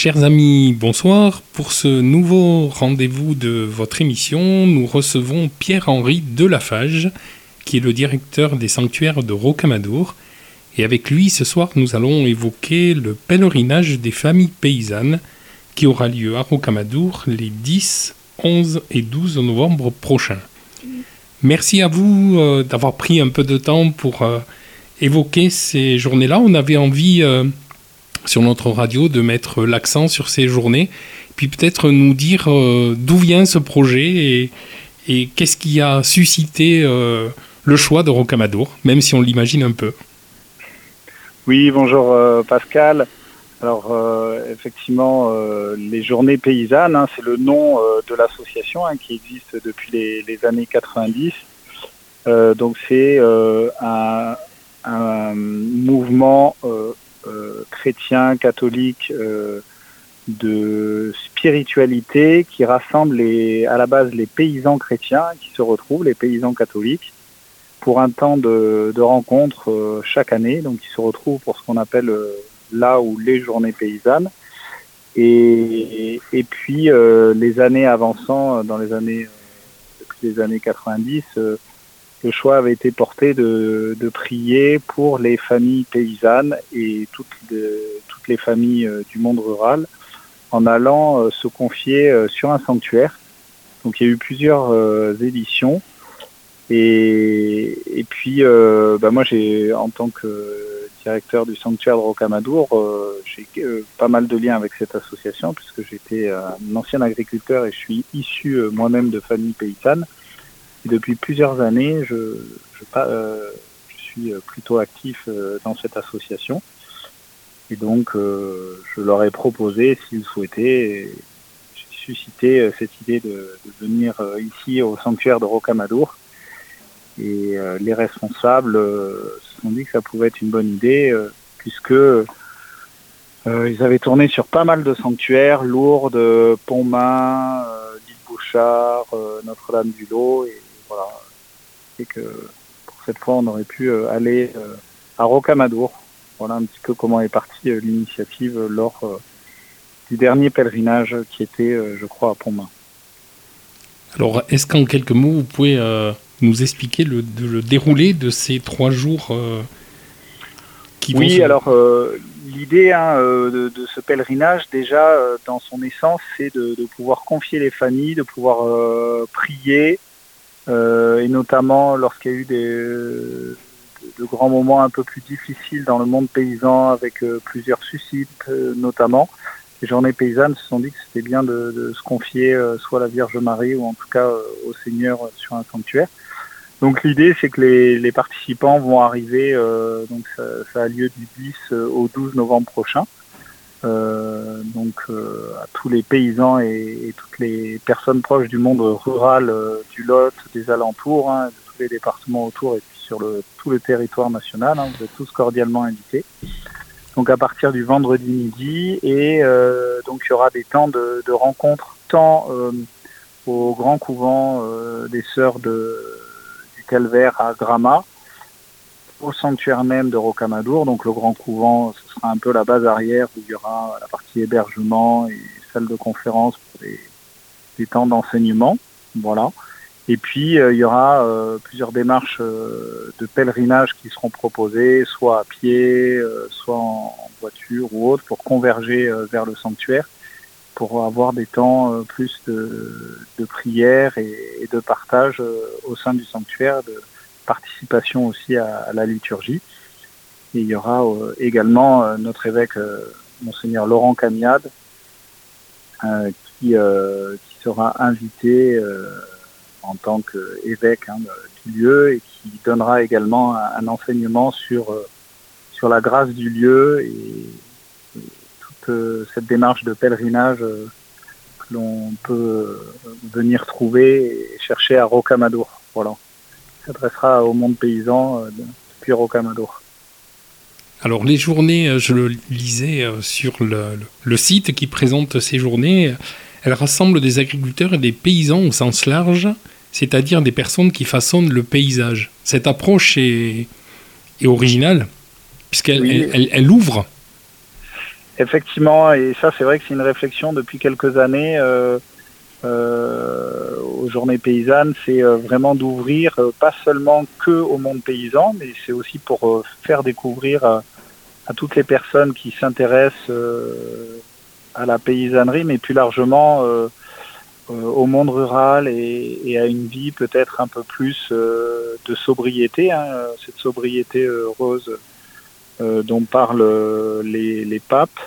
Chers amis, bonsoir. Pour ce nouveau rendez-vous de votre émission, nous recevons Pierre-Henri Delafage, qui est le directeur des sanctuaires de Rocamadour. Et avec lui, ce soir, nous allons évoquer le pèlerinage des familles paysannes qui aura lieu à Rocamadour les 10, 11 et 12 novembre prochains. Merci à vous euh, d'avoir pris un peu de temps pour euh, évoquer ces journées-là. On avait envie euh, sur notre radio de mettre l'accent sur ces journées, puis peut-être nous dire euh, d'où vient ce projet et, qu'est-ce qui a suscité euh, le choix de Rocamadour, même si on l'imagine un peu. Oui, bonjour euh, Pascal. Alors effectivement, les journées paysannes, hein, c'est le nom de l'association hein, qui existe depuis les, années 90. donc c'est un, mouvement chrétien, catholique, euh, de spiritualité qui rassemble les, à la base les paysans chrétiens qui se retrouvent, les paysans catholiques, pour un temps de, de rencontre euh, chaque année. Donc ils se retrouvent pour ce qu'on appelle là ou les journées paysannes. Et, et puis les années avançant, dans les années depuis les années 90, le choix avait été porté de, prier pour les familles paysannes et toutes, les familles euh, du monde rural en allant euh, se confier euh, sur un sanctuaire. Donc il y a eu plusieurs éditions. Et, puis bah moi j'ai en tant que directeur du sanctuaire de Rocamadour, j'ai pas mal de liens avec cette association puisque j'étais un ancien agriculteur et je suis issu moi-même de familles depuis plusieurs années, je, je, euh, je, suis plutôt actif euh, dans cette association. Et donc, euh, je leur ai proposé, s'ils souhaitaient, j'ai suscité cette idée de, de, venir ici au sanctuaire de Rocamadour. Et les responsables se sont dit que ça pouvait être une bonne idée, puisque ils avaient tourné sur pas mal de sanctuaires, Lourdes, Pontmain, l'île Bouchard, Notre-Dame-du-Lot, et voilà, et que pour cette fois, on aurait pu euh, aller euh, à Rocamadour. Voilà un petit peu comment est partie euh, l'initiative lors du dernier pèlerinage qui était, je crois, à Pontmain. Alors, est-ce qu'en quelques mots, vous pouvez nous expliquer le, le, déroulé de ces trois jours qui Oui, alors l'idée hein, de, de, ce pèlerinage, déjà, dans son essence, c'est de, de, pouvoir confier les familles, de pouvoir prier, et notamment lorsqu'il y a eu des, de, grands moments un peu plus difficiles dans le monde paysan avec euh, plusieurs suicides euh, notamment. Les journées paysannes se sont dit que c'était bien de, de, se confier soit à la Vierge Marie ou en tout cas au Seigneur sur un sanctuaire. Donc l'idée c'est que les, les, participants vont arriver, donc ça, ça, a lieu du 10 au 12 novembre prochain. Euh, donc euh, à tous les paysans et, et, toutes les personnes proches du monde rural euh, du Lot, des alentours, hein, de tous les départements autour et puis sur le, tout le territoire national. Hein, vous êtes tous cordialement invités. Donc à partir du vendredi midi et euh, donc il y aura des temps de, de rencontres tant au grand couvent des sœurs de, du Calvaire à Grama au sanctuaire même de Rocamadour. Donc le grand couvent, sera un peu la base arrière où il y aura la partie hébergement et salle de conférence pour des, des temps d'enseignement. Voilà. Et puis euh, il y aura euh, plusieurs démarches euh, de pèlerinage qui seront proposées, soit à pied, euh, soit en, voiture ou autre, pour converger euh, vers le sanctuaire, pour avoir des temps plus de, de prière et, et, de partage au sein du sanctuaire. De, participation aussi à, à la liturgie. Et il y aura euh, également euh, notre évêque, euh, monseigneur Laurent Camiade, qui, sera invité en tant qu'évêque hein, du lieu et qui donnera également un, enseignement sur, la grâce du lieu et, toute cette démarche de pèlerinage que l'on peut venir trouver et chercher à Rocamadour. Voilà s'adressera au monde paysan depuis Rocamadour. Alors les journées, euh, je le lisais euh, sur le, le, site qui présente ces journées, elles rassemblent des agriculteurs et des paysans au sens large, c'est-à-dire des personnes qui façonnent le paysage. Cette approche est, est originale, puisqu'elle oui. elle, elle, elle, ouvre. Effectivement, et ça c'est vrai que c'est une réflexion depuis quelques années euh, euh, aux journées paysannes, c'est euh, vraiment d'ouvrir pas seulement que au monde paysan, mais c'est aussi pour faire découvrir à, toutes les personnes qui s'intéressent à la paysannerie, mais plus largement au monde rural et, à une vie peut-être un peu plus de sobriété, hein, cette sobriété euh, dont parlent les, les papes.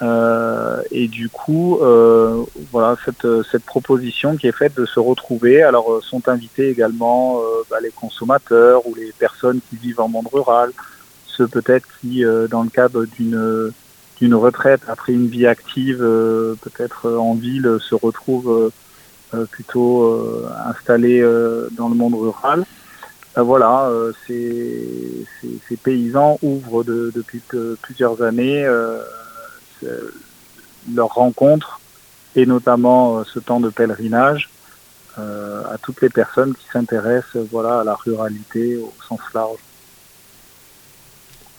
Euh, et du coup, euh, voilà cette, cette proposition qui est faite de se retrouver. Alors sont invités également bah, les consommateurs ou les personnes qui vivent en monde rural, ceux peut-être qui, dans le cadre d'une d'une retraite après une vie active, peut-être en ville, se retrouvent plutôt installés dans le monde rural. Voilà, euh, ces, ces, paysans ouvrent depuis plusieurs années euh, leurs rencontres et notamment euh, ce temps de pèlerinage à toutes les personnes qui s'intéressent voilà, à la ruralité au sens large.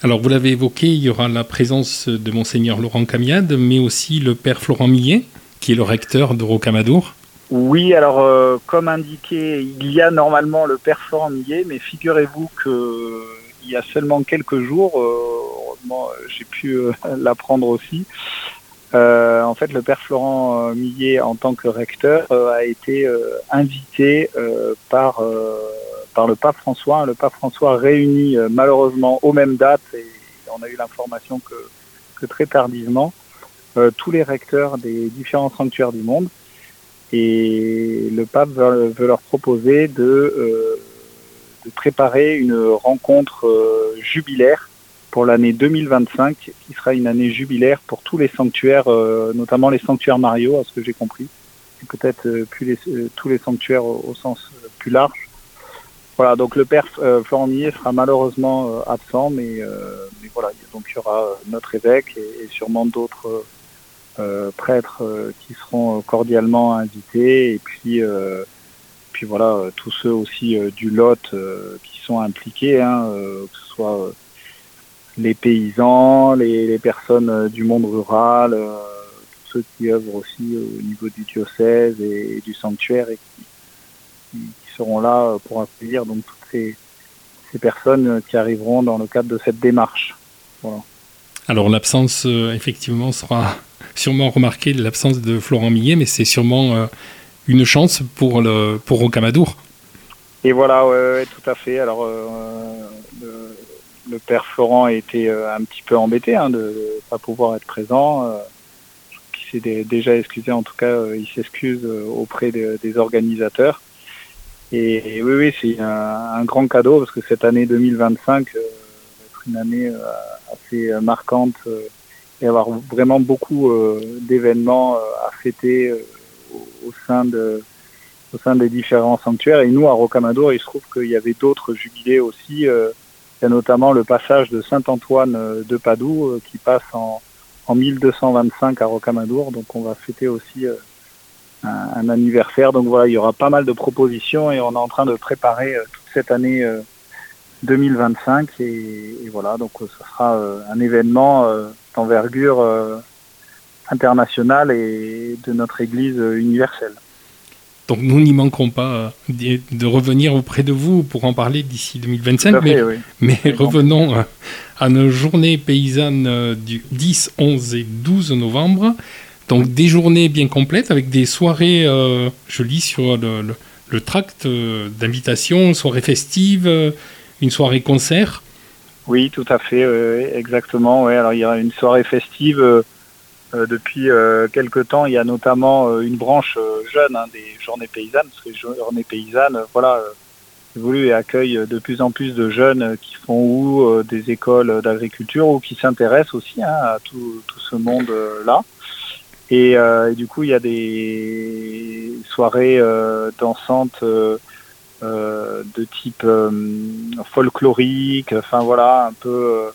Alors vous l'avez évoqué, il y aura la présence de monseigneur Laurent Camiade, mais aussi le père Florent Millet, qui est le recteur de Rocamadour. Oui, alors euh, comme indiqué, il y a normalement le père Florent Millet, mais figurez-vous que il y a seulement quelques jours, euh, j'ai pu euh, l'apprendre aussi. en fait, le père Florent Millet, en tant que recteur, a été invité par par le pape François. Le pape François réunit malheureusement aux mêmes dates, et on a eu l'information que, très tardivement, tous les recteurs des différents sanctuaires du monde. Et le pape veut, leur proposer de, euh, de, préparer une rencontre euh, jubilaire pour l'année 2025, qui sera une année jubilaire pour tous les sanctuaires, euh, notamment les sanctuaires Mario, à ce que j'ai compris, et peut-être plus les, tous les sanctuaires au, sens plus large. Voilà, donc le père Florent Millet sera malheureusement absent, mais, mais, voilà, donc il y aura notre évêque et, et sûrement d'autres euh, prêtres euh, qui seront cordialement invités et puis puis voilà tous ceux aussi du Lot qui sont impliqués, hein, que ce soit les paysans, les, les, personnes du monde rural, tous ceux qui œuvrent aussi au niveau du diocèse et, du sanctuaire et qui, qui, seront là pour accueillir donc toutes ces, ces, personnes qui arriveront dans le cadre de cette démarche. Voilà. Alors l'absence effectivement sera sûrement remarqué l'absence de Florent Millet, mais c'est sûrement euh, une chance pour, le, pour Rocamadour. Et voilà, ouais, tout à fait. Alors, euh, le, père Florent été euh, un petit peu embêté hein, de ne pas pouvoir être présent. il s'est déjà excusé, en tout cas, il s'excuse auprès des organisateurs. Et, oui, oui, c'est un, grand cadeau parce que cette année 2025 va être une année assez marquante et avoir vraiment beaucoup euh, d'événements euh, à fêter euh, au, sein de au sein des différents sanctuaires. Et nous, à Rocamadour, il se trouve qu'il y avait d'autres jubilés aussi. Il y a notamment le passage de Saint-Antoine de Padoue qui passe en, en 1225 à Rocamadour. Donc on va fêter aussi un, anniversaire. Donc voilà, il y aura pas mal de propositions et on est en train de préparer toute cette année 2025. Et, voilà, donc ce sera un événement d'envergure euh, internationale et de notre Église universelle. Donc nous n'y manquerons pas euh, de revenir auprès de vous pour en parler d'ici 2025. mais, mais revenons euh, à nos journées paysannes du 10, 11 et 12 novembre. Donc des journées bien complètes avec des soirées, je lis sur le, le, tract d'invitation, soirée festive, une soirée concert. Oui, tout à fait, exactement. Ouais. Alors il y a une soirée festive euh, euh, depuis euh, quelques temps. Il y a notamment une branche jeune hein, des journées paysannes, parce que les journées paysannes, voilà, évoluent et accueillent de plus en plus de jeunes qui font ou des écoles d'agriculture ou qui s'intéressent aussi hein, à tout, tout, ce monde-là. Et, et, du coup, il y a des soirées dansantes euh, de type euh, folklorique, enfin voilà, un peu euh,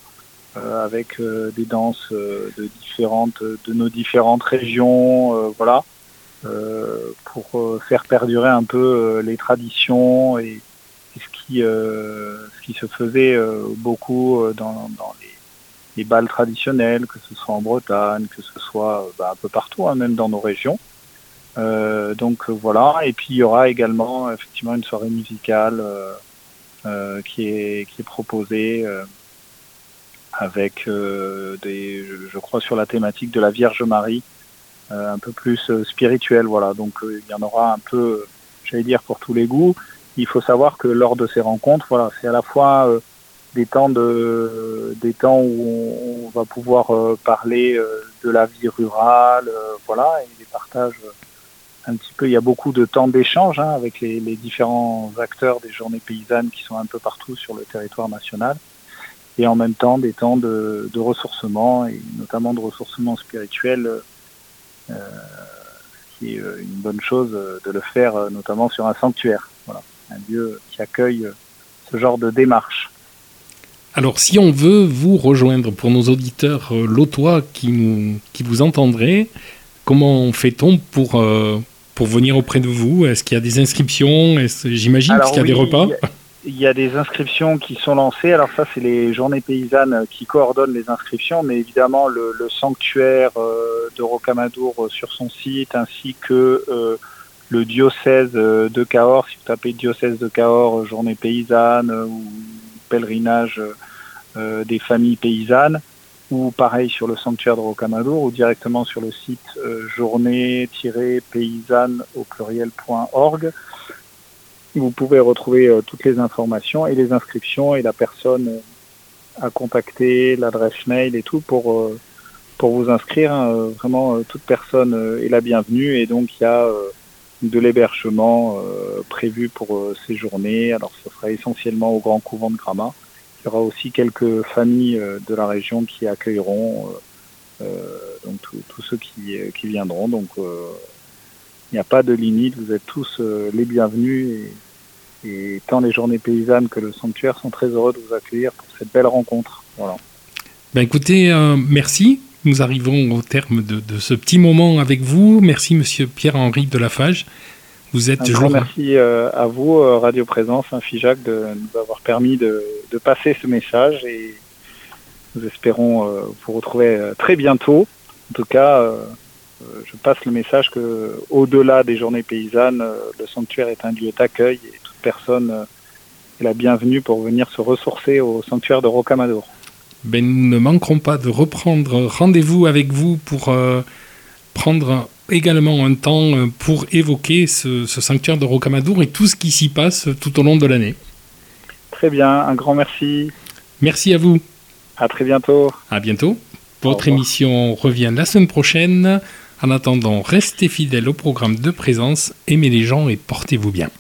avec des danses de différentes, de nos différentes régions, voilà, pour faire perdurer un peu les traditions et, ce qui, ce qui se faisait beaucoup dans, les les balles traditionnelles, que ce soit en Bretagne, que ce soit bah, un peu partout, hein, même dans nos régions. donc voilà, et puis il y aura également effectivement une soirée musicale qui, est, qui est proposée avec des, je crois, sur la thématique de la Vierge Marie, un peu plus spirituelle. Voilà, donc il y en aura un peu, j'allais dire, pour tous les goûts il faut savoir que lors de ces rencontres, voilà, c'est à la fois euh, des temps de des temps où on, va pouvoir euh, parler euh, de la vie rurale, voilà, et les partages un petit peu. Il y a beaucoup de temps d'échange hein, avec les, différents acteurs des journées paysannes qui sont un peu partout sur le territoire national, et en même temps des temps de, de ressourcement et notamment de ressourcement spirituel. qui est une bonne chose de le faire notamment sur un sanctuaire. Voilà un lieu qui accueille ce genre de démarche. Alors, si on veut vous rejoindre pour nos auditeurs euh, lotois qui, nous, qui vous entendraient, comment fait-on pour, euh, pour venir auprès de vous? Est-ce qu'il y a des inscriptions? J'imagine qu'il y a des repas? Il y a des inscriptions qui sont lancées. Alors ça, c'est les journées paysannes qui coordonnent les inscriptions, mais évidemment le, sanctuaire euh, de Rocamadour sur son site, ainsi que le diocèse euh, de Cahors, si vous tapez diocèse de Cahors, euh, journée paysanne euh, ou pèlerinage des familles paysannes, ou pareil sur le sanctuaire de Rocamadour, ou directement sur le site journée-paysanne au pluriel.org. Vous pouvez retrouver toutes les informations et les inscriptions et la personne à contacter, l'adresse mail et tout pour, pour vous inscrire. Hein. Vraiment, toute personne est la bienvenue et donc il y a de l'hébergement euh, prévu pour euh, ces journées. Alors ce sera essentiellement au Grand Couvent de Gramma. Il y aura aussi quelques familles euh, de la région qui accueilleront donc tous ceux qui, qui, viendront. Donc il n'y a pas de limite, vous êtes tous les bienvenus et, et, tant les journées paysannes que le sanctuaire sont très heureux de vous accueillir pour cette belle rencontre. Voilà. Ben écoutez, merci nous arrivons au terme de, ce petit moment avec vous. Merci, monsieur Pierre-Henri de Lafage. Vous êtes Un merci euh, à vous, euh, Radio Présence, hein, FIJAC, de nous avoir permis de, passer ce message et nous espérons euh, vous retrouver très bientôt. En tout cas, je passe le message que, au-delà des journées paysannes, le sanctuaire est un lieu d'accueil et personne est la bienvenue pour venir se ressourcer au sanctuaire de Rocamadour ben, nous ne manquerons pas de reprendre rendez-vous avec vous pour euh, prendre également un temps euh, pour évoquer ce, sanctuaire de Rocamadour et tout ce qui s'y passe tout au long de l'année. Très bien, un grand merci. Merci à vous. À très bientôt. À bientôt. Votre émission revient la semaine prochaine. En attendant, restez fidèles au programme de présence, aimez les gens et portez-vous bien.